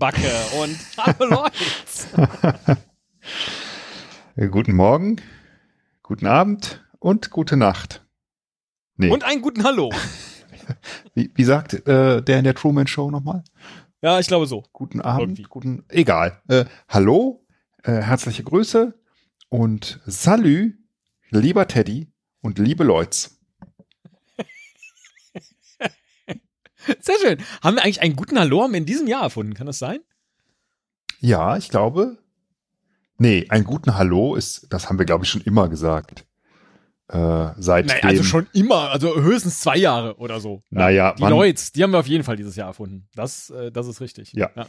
Eselbacke und hallo Leute. guten Morgen, guten Abend und gute Nacht. Nee. Und einen guten Hallo. Wie, wie sagt äh, der in der Truman Show nochmal? Ja, ich glaube so. Guten Abend, Irgendwie. guten, egal. Äh, hallo, äh, herzliche Grüße und Salü, lieber Teddy und liebe Leute. Sehr schön. Haben wir eigentlich einen guten Hallo in diesem Jahr erfunden? Kann das sein? Ja, ich glaube. Nee, einen guten Hallo ist, das haben wir, glaube ich, schon immer gesagt. Äh, seitdem. Naja, also schon immer, also höchstens zwei Jahre oder so. Naja, die Leute, die haben wir auf jeden Fall dieses Jahr erfunden. Das, äh, das ist richtig. Ja. ja.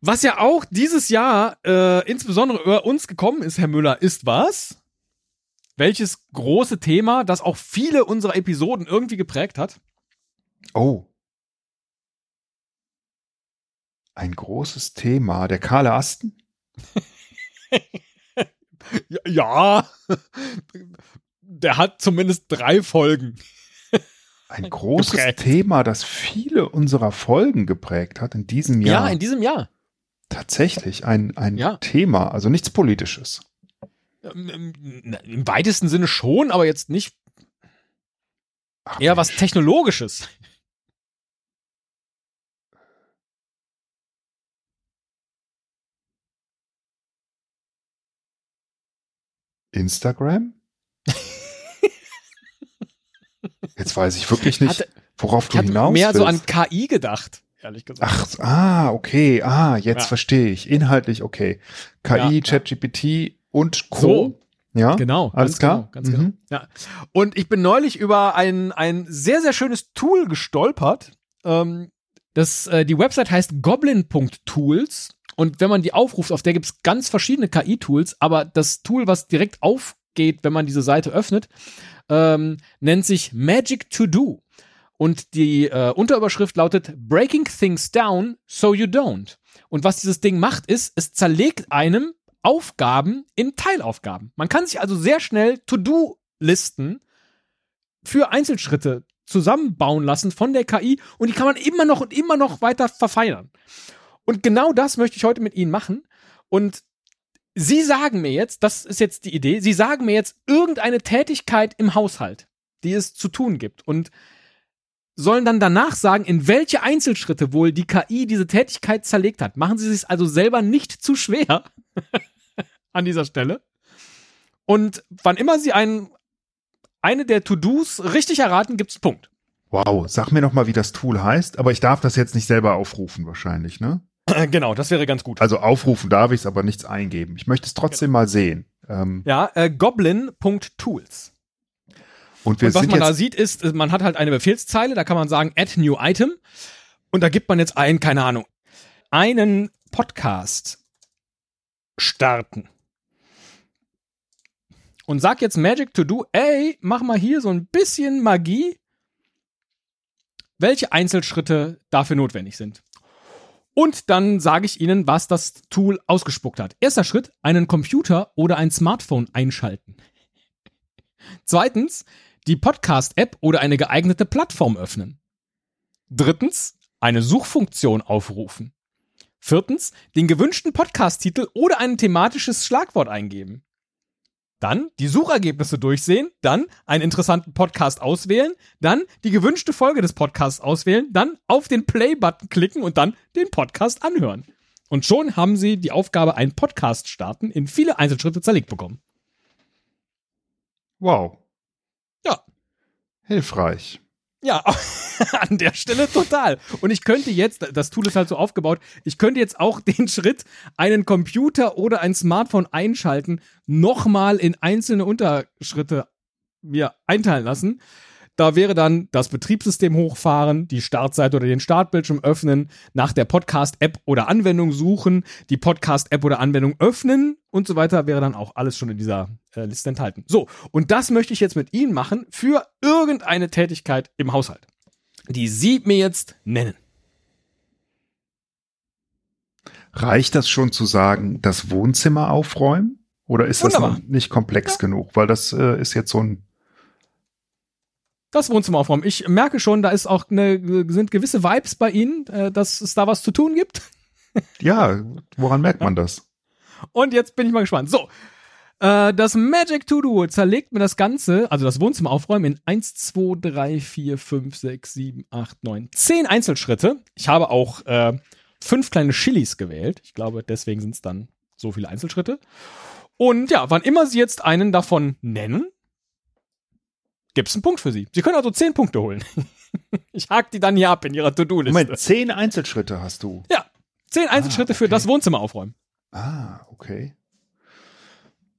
Was ja auch dieses Jahr äh, insbesondere über uns gekommen ist, Herr Müller, ist was? Welches große Thema, das auch viele unserer Episoden irgendwie geprägt hat? Oh. Ein großes Thema. Der kahle Asten? ja, der hat zumindest drei Folgen. Ein großes geprägt. Thema, das viele unserer Folgen geprägt hat in diesem Jahr. Ja, in diesem Jahr. Tatsächlich ein, ein ja. Thema, also nichts Politisches. Ähm, Im weitesten Sinne schon, aber jetzt nicht Ach, eher Mensch. was Technologisches. Instagram? Jetzt weiß ich wirklich nicht, worauf du hinaus Ich mehr so an KI gedacht, ehrlich gesagt. Ach, ah, okay, ah, jetzt ja. verstehe ich. Inhaltlich okay. KI, ja, ChatGPT ja. und Co. So. Ja, genau. Alles klar. Genau, ganz genau. mhm. genau. Ja. Und ich bin neulich über ein, ein sehr, sehr schönes Tool gestolpert. Ähm, das, äh, die Website heißt goblin.tools und wenn man die aufruft, auf der gibt es ganz verschiedene KI-Tools, aber das Tool, was direkt aufgeht, wenn man diese Seite öffnet, ähm, nennt sich Magic to Do. Und die äh, Unterüberschrift lautet Breaking Things Down so you don't. Und was dieses Ding macht, ist, es zerlegt einem Aufgaben in Teilaufgaben. Man kann sich also sehr schnell To-Do-Listen für Einzelschritte zusammenbauen lassen von der KI und die kann man immer noch und immer noch weiter verfeinern. Und genau das möchte ich heute mit Ihnen machen. Und Sie sagen mir jetzt, das ist jetzt die Idee, Sie sagen mir jetzt irgendeine Tätigkeit im Haushalt, die es zu tun gibt. Und sollen dann danach sagen, in welche Einzelschritte wohl die KI diese Tätigkeit zerlegt hat. Machen Sie es also selber nicht zu schwer an dieser Stelle. Und wann immer Sie einen, eine der To-Dos richtig erraten, gibt's Punkt. Wow, sag mir noch mal, wie das Tool heißt, aber ich darf das jetzt nicht selber aufrufen wahrscheinlich, ne? Genau, das wäre ganz gut. Also aufrufen darf ich es, aber nichts eingeben. Ich möchte es trotzdem genau. mal sehen. Ähm, ja, äh, goblin.tools. Und, wir und was man da sieht, ist, man hat halt eine Befehlszeile, da kann man sagen, add new item. Und da gibt man jetzt ein, keine Ahnung, einen Podcast starten. Und sag jetzt Magic to do, ey, mach mal hier so ein bisschen Magie, welche Einzelschritte dafür notwendig sind. Und dann sage ich Ihnen, was das Tool ausgespuckt hat. Erster Schritt, einen Computer oder ein Smartphone einschalten. Zweitens, die Podcast-App oder eine geeignete Plattform öffnen. Drittens, eine Suchfunktion aufrufen. Viertens, den gewünschten Podcast-Titel oder ein thematisches Schlagwort eingeben. Dann die Suchergebnisse durchsehen, dann einen interessanten Podcast auswählen, dann die gewünschte Folge des Podcasts auswählen, dann auf den Play-Button klicken und dann den Podcast anhören. Und schon haben Sie die Aufgabe, einen Podcast starten, in viele Einzelschritte zerlegt bekommen. Wow. Ja. Hilfreich. Ja, an der Stelle total. Und ich könnte jetzt, das Tool ist halt so aufgebaut, ich könnte jetzt auch den Schritt, einen Computer oder ein Smartphone einschalten, nochmal in einzelne Unterschritte mir einteilen lassen. Da wäre dann das Betriebssystem hochfahren, die Startseite oder den Startbildschirm öffnen, nach der Podcast-App oder Anwendung suchen, die Podcast-App oder Anwendung öffnen und so weiter, wäre dann auch alles schon in dieser äh, Liste enthalten. So, und das möchte ich jetzt mit Ihnen machen für irgendeine Tätigkeit im Haushalt, die Sie mir jetzt nennen. Reicht das schon zu sagen, das Wohnzimmer aufräumen? Oder ist Wunderbar. das nicht komplex ja. genug? Weil das äh, ist jetzt so ein Das Wohnzimmer aufräumen. Ich merke schon, da ist auch eine, sind gewisse Vibes bei Ihnen, äh, dass es da was zu tun gibt. Ja, woran merkt man das? Und jetzt bin ich mal gespannt. So. Äh, das Magic To-Do zerlegt mir das Ganze, also das Wohnzimmer aufräumen, in 1, 2, 3, 4, 5, 6, 7, 8, 9, 10 Einzelschritte. Ich habe auch äh, fünf kleine Chilis gewählt. Ich glaube, deswegen sind es dann so viele Einzelschritte. Und ja, wann immer Sie jetzt einen davon nennen, gibt es einen Punkt für Sie. Sie können also zehn Punkte holen. ich hake die dann hier ab in Ihrer To-Do-Liste. Moment, zehn Einzelschritte hast du. Ja, zehn Einzelschritte Ah, für okay. das Wohnzimmer aufräumen. Ah, okay.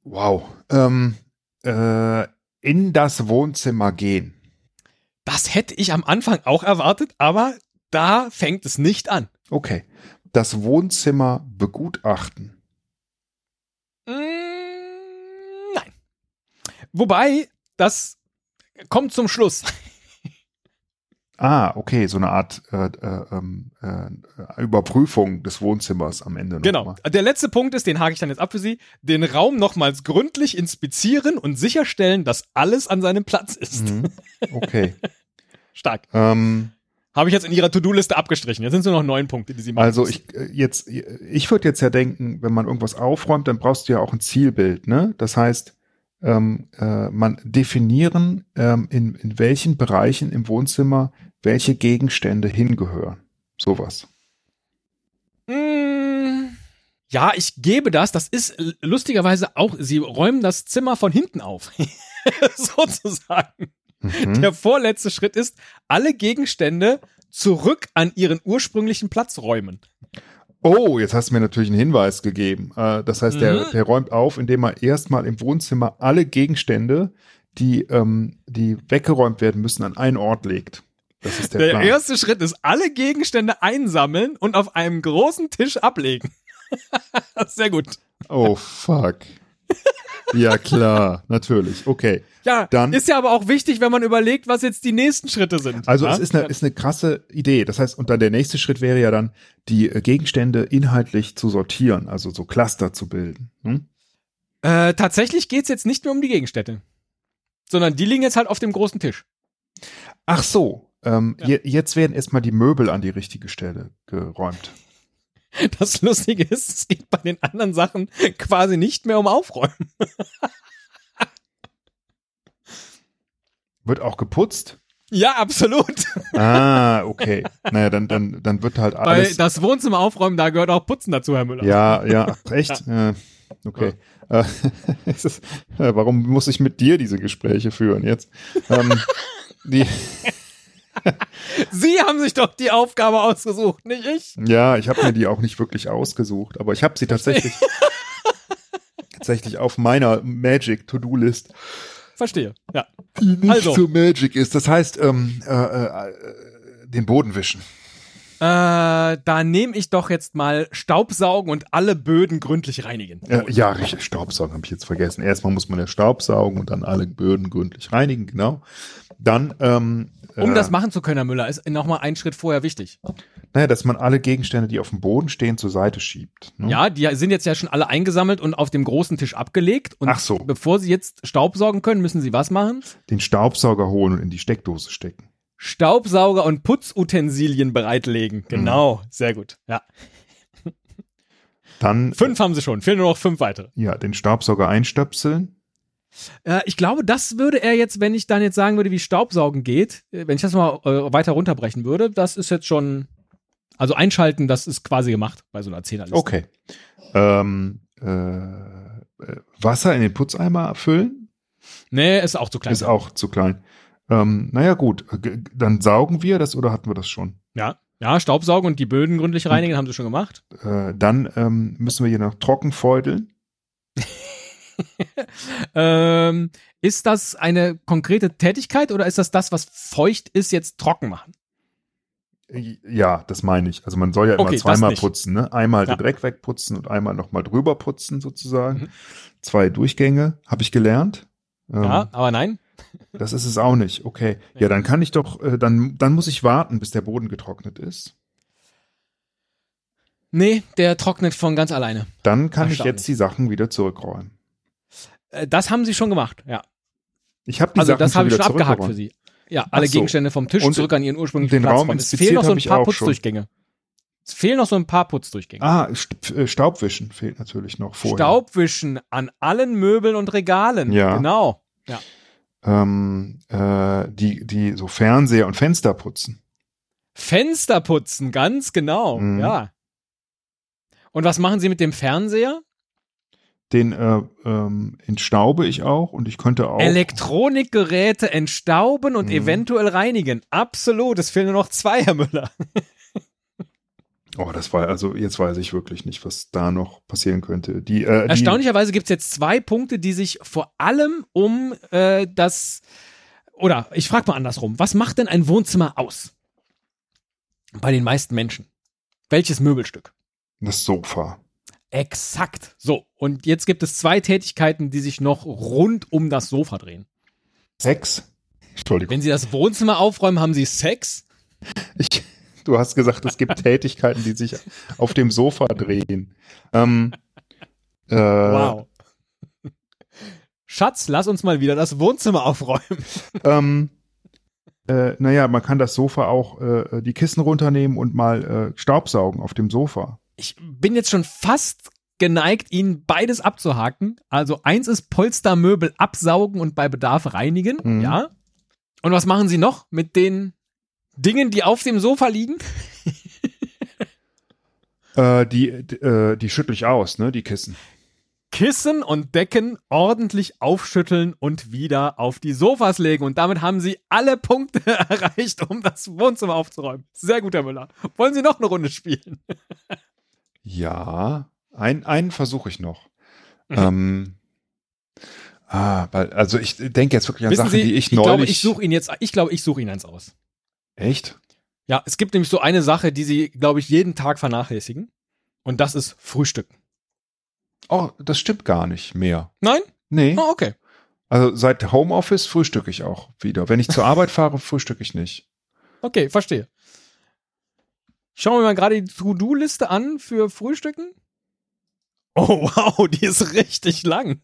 Wow. Ähm, äh, in das Wohnzimmer gehen. Das hätte ich am Anfang auch erwartet, aber da fängt es nicht an. Okay. Das Wohnzimmer begutachten. Mm, nein. Wobei, das kommt zum Schluss. Ah, okay, so eine Art äh, äh, ähm, äh, Überprüfung des Wohnzimmers am Ende. Genau. mal. Der letzte Punkt ist, den hake ich dann jetzt ab für Sie, den Raum nochmals gründlich inspizieren und sicherstellen, dass alles an seinem Platz ist. Mhm. Okay. Stark. ähm, Habe ich jetzt in Ihrer To-Do-Liste abgestrichen. Jetzt sind es nur noch neun Punkte, die Sie machen. also ich äh, jetzt, ich würde jetzt ja denken, wenn man irgendwas aufräumt, dann brauchst du ja auch ein Zielbild, ne? Das heißt, ähm, äh, man definieren, ähm, in, in welchen Bereichen im Wohnzimmer welche Gegenstände hingehören. Sowas. Mm, Ja, ich gebe das. Das ist lustigerweise auch, Sie räumen das Zimmer von hinten auf. Sozusagen. Mhm. Der vorletzte Schritt ist, alle Gegenstände zurück an ihren ursprünglichen Platz räumen. Oh, jetzt hast du mir natürlich einen Hinweis gegeben. Äh, das heißt, der, Mhm. der räumt auf, indem er erstmal im Wohnzimmer alle Gegenstände, die, ähm, die weggeräumt werden müssen, an einen Ort legt. Das ist der, Der, Plan. erste Schritt ist, alle Gegenstände einsammeln und auf einem großen Tisch ablegen. Sehr gut. Oh, fuck. Ja, klar, natürlich. Okay. Ja, Dann- ist ja aber auch wichtig, wenn man überlegt, was jetzt die nächsten Schritte sind. Also ja? es ist eine, ist eine krasse Idee. Das heißt, und dann der nächste Schritt wäre ja dann, die äh, Gegenstände inhaltlich zu sortieren, also so Cluster zu bilden. Hm? äh, tatsächlich geht's jetzt nicht mehr um die Gegenstände, sondern die liegen jetzt halt auf dem großen Tisch. Ach so. Ähm, Ja. je, jetzt werden erstmal die Möbel an die richtige Stelle geräumt. Das Lustige ist, es geht bei den anderen Sachen quasi nicht mehr um Aufräumen. Wird auch geputzt? Ja, absolut. Ah, okay. Naja, dann, dann, dann wird halt Weil alles. das Wohnzimmer aufräumen, da gehört auch Putzen dazu, Herr Müller. ja, ja, echt? Äh, okay. Äh, es ist, äh, warum muss ich mit dir diese Gespräche führen jetzt? Ähm, die, Sie haben sich doch die Aufgabe ausgesucht, nicht ich. ja, ich habe mir die auch nicht wirklich ausgesucht, aber ich habe sie tatsächlich, tatsächlich auf meiner Magic To-Do-List, Verstehe. Ja. die nicht Also. so Magic ist. Das heißt, ähm, äh, äh, äh, den Boden wischen. Äh, da nehme ich doch jetzt mal Staubsaugen und alle Böden gründlich reinigen. Äh, ja, richtig, Staubsaugen habe ich jetzt vergessen. Erstmal muss man ja Staubsaugen und dann alle Böden gründlich reinigen, genau. Dann, ähm, Um äh, das machen zu können, Herr Müller, ist nochmal ein Schritt vorher wichtig. naja, dass man alle Gegenstände, die auf dem Boden stehen, zur Seite schiebt. Ne? Ja, die sind jetzt ja schon alle eingesammelt und auf dem großen Tisch abgelegt. Und Ach so. bevor Sie jetzt Staubsaugen können, müssen Sie was machen? Den Staubsauger holen und in die Steckdose stecken. Staubsauger und Putzutensilien bereitlegen. Genau, sehr gut. Ja. Dann, Fünf haben Sie schon, fehlen nur noch fünf weitere. ja, den Staubsauger einstöpseln. Äh, ich glaube, das würde er jetzt, wenn ich dann jetzt sagen würde, wie Staubsaugen geht, äh, wenn ich das mal äh, weiter runterbrechen würde, das ist jetzt schon, also einschalten, das ist quasi gemacht bei so einer Zehnerliste. Okay. Ähm, äh, äh, Wasser in den Putzeimer füllen. Nee, ist auch zu klein. Ist auch zu klein. Ähm, naja, gut. Dann saugen wir das oder hatten wir das schon? Ja, ja, Staubsaugen und die Böden gründlich reinigen, haben sie schon gemacht. Äh, dann ähm, müssen wir hier noch trocken feudeln. Ähm, ist das eine konkrete Tätigkeit oder ist das das, was feucht ist, jetzt trocken machen? Ja, das meine ich. Also man soll ja immer Okay, zweimal putzen, ne? Einmal Ja. den Dreck wegputzen und einmal nochmal drüber putzen sozusagen. Mhm. Zwei Durchgänge, habe ich gelernt. Ähm, Ja, aber nein. Das ist es auch nicht. Okay. Ja, dann kann ich doch, äh, dann, dann muss ich warten, bis der Boden getrocknet ist. Nee, der trocknet von ganz alleine. Dann kann ich jetzt die Sachen wieder zurückräumen. Äh, Das haben sie schon gemacht, ja. Ich habe die Also Sachen das habe ich schon abgehakt für sie. Ja, alle so. Gegenstände vom Tisch Und zurück an ihren ursprünglichen den Platz Raum. Es fehlen noch so ein paar schon. Putzdurchgänge. Es fehlen noch so ein paar Putzdurchgänge. Ah, äh, Staubwischen fehlt natürlich noch vorher. Staubwischen an allen Möbeln und Regalen. Ja. Genau. Ähm, äh, die, die so Fernseher und Fenster putzen. Fenster putzen, ganz genau. Mhm. Ja. Und was machen Sie mit dem Fernseher? Den äh, ähm, entstaube ich auch und ich könnte auch. Elektronikgeräte entstauben und Mhm. eventuell reinigen. Absolut. Es fehlen nur noch zwei, Herr Müller. Oh, das war also jetzt weiß ich wirklich nicht, was da noch passieren könnte. Die, äh, Erstaunlicherweise gibt es jetzt zwei Punkte, die sich vor allem um äh, das oder ich frage mal andersrum, was macht denn ein Wohnzimmer aus? Bei den meisten Menschen. Welches Möbelstück? das Sofa. Exakt. So, und jetzt gibt es zwei Tätigkeiten, die sich noch rund um das Sofa drehen. Sex. Entschuldigung. Wenn Sie das Wohnzimmer aufräumen, haben Sie Sex. Ich, du hast gesagt, es gibt Tätigkeiten, die sich auf dem Sofa drehen. Ähm, äh, Wow. Schatz, lass uns mal wieder das Wohnzimmer aufräumen. Ähm, äh, naja, man kann das Sofa auch, äh, die Kissen runternehmen und mal äh, Staubsaugen auf dem Sofa. Ich bin jetzt schon fast geneigt, Ihnen beides abzuhaken. Also eins ist Polstermöbel absaugen und bei Bedarf reinigen. Mhm. Ja. Und was machen Sie noch mit den Dingen, die auf dem Sofa liegen? Äh, die, äh, die schüttel ich aus, ne, die Kissen. Kissen und Decken ordentlich aufschütteln und wieder auf die Sofas legen. Und damit haben Sie alle Punkte erreicht, um das Wohnzimmer aufzuräumen. Sehr gut, Herr Müller. Wollen Sie noch eine Runde spielen? Ja, ein, einen versuche ich noch. Mhm. Ähm, ah, weil, also ich denke jetzt wirklich an Wissen Sachen, Sie, die ich, ich glaube, ich suche Ihnen jetzt, ich glaube, ich suche Ihnen eins aus. Echt? Ja, es gibt nämlich so eine Sache, die Sie, glaube ich, jeden Tag vernachlässigen. Und das ist Frühstücken. Oh, das stimmt gar nicht mehr. Nein? Nee. Oh, okay. Also seit Homeoffice frühstücke ich auch wieder. Wenn ich zur Arbeit fahre, frühstücke ich nicht. Okay, verstehe. Schauen wir mal gerade die To-Do-Liste an für Frühstücken. Oh, wow, die ist richtig lang.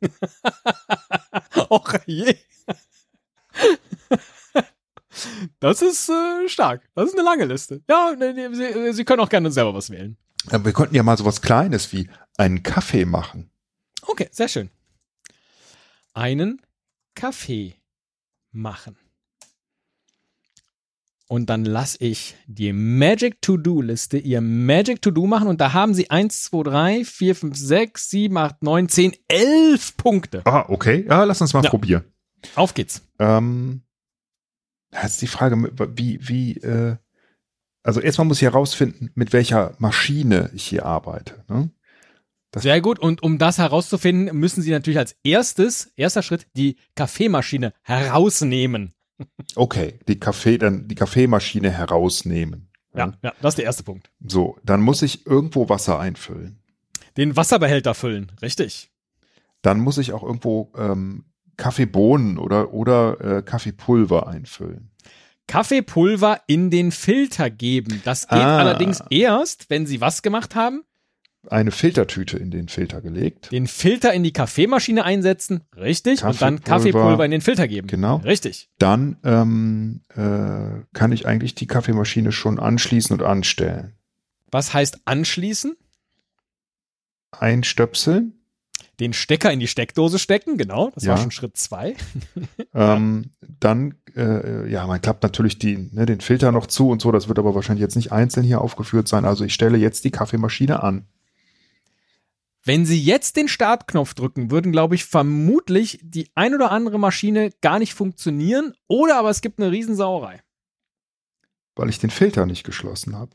Och je. Das ist äh, stark. Das ist eine lange Liste. Ja, ne, ne, Sie, Sie können auch gerne selber was wählen. Wir könnten ja mal sowas Kleines wie einen Kaffee machen. Okay, sehr schön. Einen Kaffee machen. Und dann lasse ich die Magic To-Do-Liste, ihr Magic To-Do machen. Und da haben sie 1, 2, 3, 4, 5, 6, 7, 8, 9, 10, 11 Punkte. Ah, okay. Ja, lass uns mal Ja. probieren. Auf geht's. Ähm, da ist die Frage, wie, wie, äh, also erstmal muss ich herausfinden, mit welcher Maschine ich hier arbeite. Ne? Das- Sehr gut. Und um das herauszufinden, müssen Sie natürlich als erstes, erster Schritt, die Kaffeemaschine herausnehmen. Okay, die Kaffee, dann die Kaffeemaschine herausnehmen. Ja, ja, das ist der erste Punkt. So, dann muss ich irgendwo Wasser einfüllen. Den Wasserbehälter füllen. Richtig. Dann muss ich auch irgendwo ähm, Kaffeebohnen oder, oder äh, Kaffeepulver einfüllen. Kaffeepulver in den Filter geben. Das geht Ah. allerdings erst, wenn Sie was gemacht haben? Eine Filtertüte in den Filter gelegt. Den Filter in die Kaffeemaschine einsetzen. Richtig. Und dann Kaffeepulver. In den Filter geben. Genau. Richtig. Dann ähm, äh, kann ich eigentlich die Kaffeemaschine schon anschließen und anstellen. Was heißt anschließen? Einstöpseln. Den Stecker in die Steckdose stecken. Genau. Das war Ja. schon Schritt zwei. Ähm, dann, äh, ja, man klappt natürlich die, ne, den Filter noch zu und so. Das wird aber wahrscheinlich jetzt nicht einzeln hier aufgeführt sein. Also ich stelle jetzt die Kaffeemaschine an. Wenn Sie jetzt den Startknopf drücken, würden, glaube ich, vermutlich die ein oder andere Maschine gar nicht funktionieren. Oder aber es gibt eine Riesensauerei. Weil ich den Filter nicht geschlossen habe.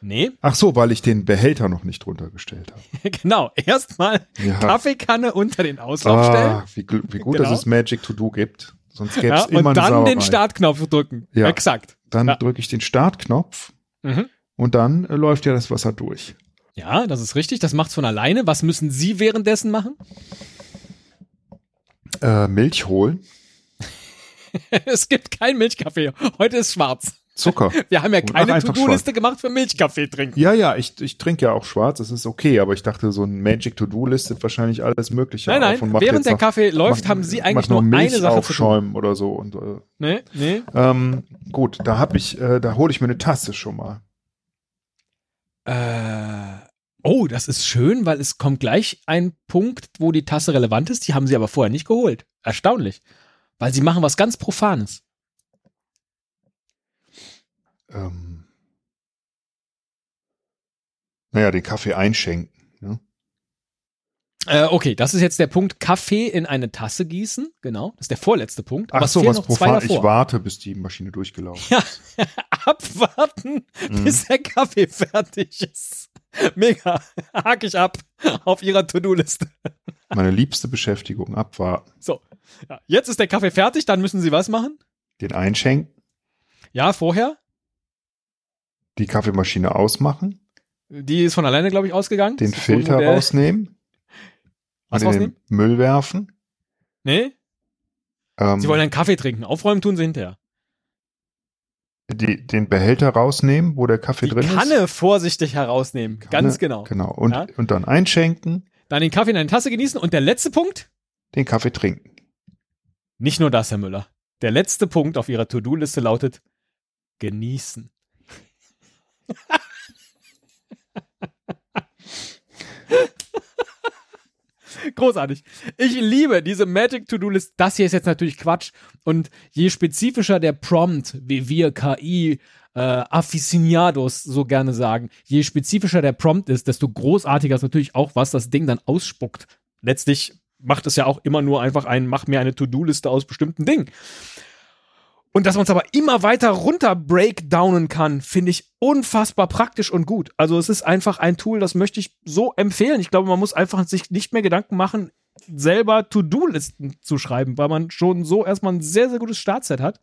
Nee, Ach so, weil ich den Behälter noch nicht runtergestellt habe. genau. Erstmal Ja. Kaffeekanne unter den Auslauf stellen. Ah, wie, gl- wie gut, Genau. dass es Magic to Do gibt. Sonst gäbe es Ja, immer und dann Sauerei. den Startknopf drücken. Ja. Exakt. Dann Ja. drücke ich den Startknopf Mhm. und dann äh, läuft ja das Wasser durch. Ja, das ist richtig. Das macht's von alleine. Was müssen Sie währenddessen machen? Äh, Milch holen. es gibt keinen Milchkaffee. Heute ist schwarz. Zucker. Wir haben ja keine To-Do-Liste gemacht für Milchkaffee trinken. Ja, ja, ich, ich trinke ja auch schwarz, das ist okay, aber ich dachte, so ein Magic To-Do listet wahrscheinlich alles Mögliche Nein, nein, während der noch- Kaffee läuft, macht- haben Sie eigentlich nur Milch eine Sache zu tun. aufschäumen oder so und äh, Nee, nee. ähm, gut, da habe ich, äh, da hole ich mir eine Tasse schon mal. Äh, oh, das ist schön, weil es kommt gleich ein Punkt, wo die Tasse relevant ist. Die haben sie aber vorher nicht geholt. Erstaunlich. Weil sie machen was ganz Profanes. Ähm, naja, den Kaffee einschenken. Ne? Äh, okay, das ist jetzt der Punkt Kaffee in eine Tasse gießen. Genau, das ist der vorletzte Punkt. Aber Ach so, was profan. Ich warte, bis die Maschine durchgelaufen Ja, abwarten, Mhm. bis der Kaffee fertig ist. Mega. Hake ich ab auf ihrer To-Do-Liste. ist. Meine liebste Beschäftigung, abwarten. So. Ja, jetzt ist der Kaffee fertig, dann müssen sie was machen? Den einschenken, Ja, vorher. die Kaffeemaschine ausmachen, Die ist von alleine, glaube ich, ausgegangen. den Filter rausnehmen, Was in rausnehmen? den Müll werfen. Nee? Ähm, Sie wollen einen Kaffee trinken. Aufräumen tun sie hinterher. Die, den Behälter rausnehmen, wo der Kaffee Die drin Kanne ist. vorsichtig herausnehmen. Kanne, Ganz genau. Genau. Und, Ja. und dann einschenken, Dann den Kaffee in eine Tasse genießen. Und der letzte Punkt? den Kaffee trinken. Nicht nur das, Herr Müller. Der letzte Punkt auf Ihrer To-Do-Liste lautet genießen. Großartig. Ich liebe diese Magic To-Do-List. Das hier ist jetzt natürlich Quatsch. Und je spezifischer der Prompt, wie wir KI äh, Aficionados so gerne sagen, je spezifischer der Prompt ist, desto großartiger ist natürlich auch, was das Ding dann ausspuckt. Letztlich macht es ja auch immer nur einfach ein, mach mir eine To-Do-Liste aus bestimmten Dingen. Und dass man es aber immer weiter runter breakdownen kann, finde ich unfassbar praktisch und gut. Also es ist einfach ein Tool, das möchte ich so empfehlen. Ich glaube, man muss einfach sich nicht mehr Gedanken machen, selber To-Do-Listen zu schreiben, weil man schon so erstmal ein sehr, sehr gutes Startset hat.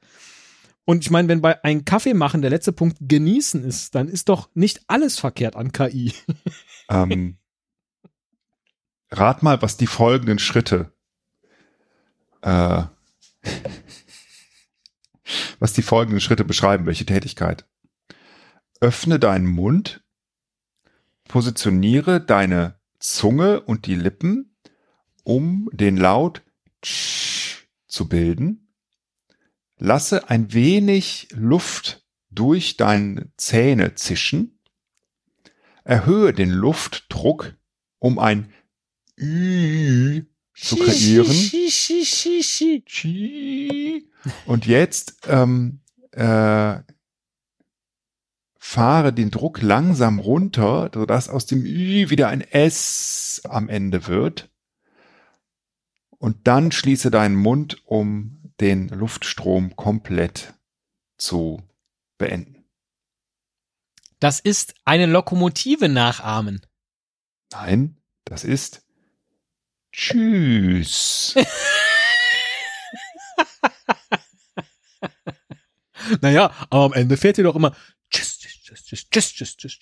Und ich meine, wenn bei einem Kaffee machen der letzte Punkt genießen ist, dann ist doch nicht alles verkehrt an KI. Ähm, rat mal, was die folgenden Schritte, äh, was die folgenden Schritte beschreiben, welche Tätigkeit. Öffne deinen Mund, positioniere deine Zunge und die Lippen, um den Laut zu bilden. Lasse ein wenig Luft durch deine Zähne zischen. Erhöhe den Luftdruck, um ein Ü zu kreieren. Und jetzt ähm, äh, fahre den Druck langsam runter, sodass aus dem Ü wieder ein S am Ende wird. Und dann schließe deinen Mund, um den Luftstrom komplett zu beenden. Das ist eine Lokomotive nachahmen. Nein, das ist Tschüss. Naja, aber am Ende fährt ihr doch immer Tschüss, tschüss, tschüss,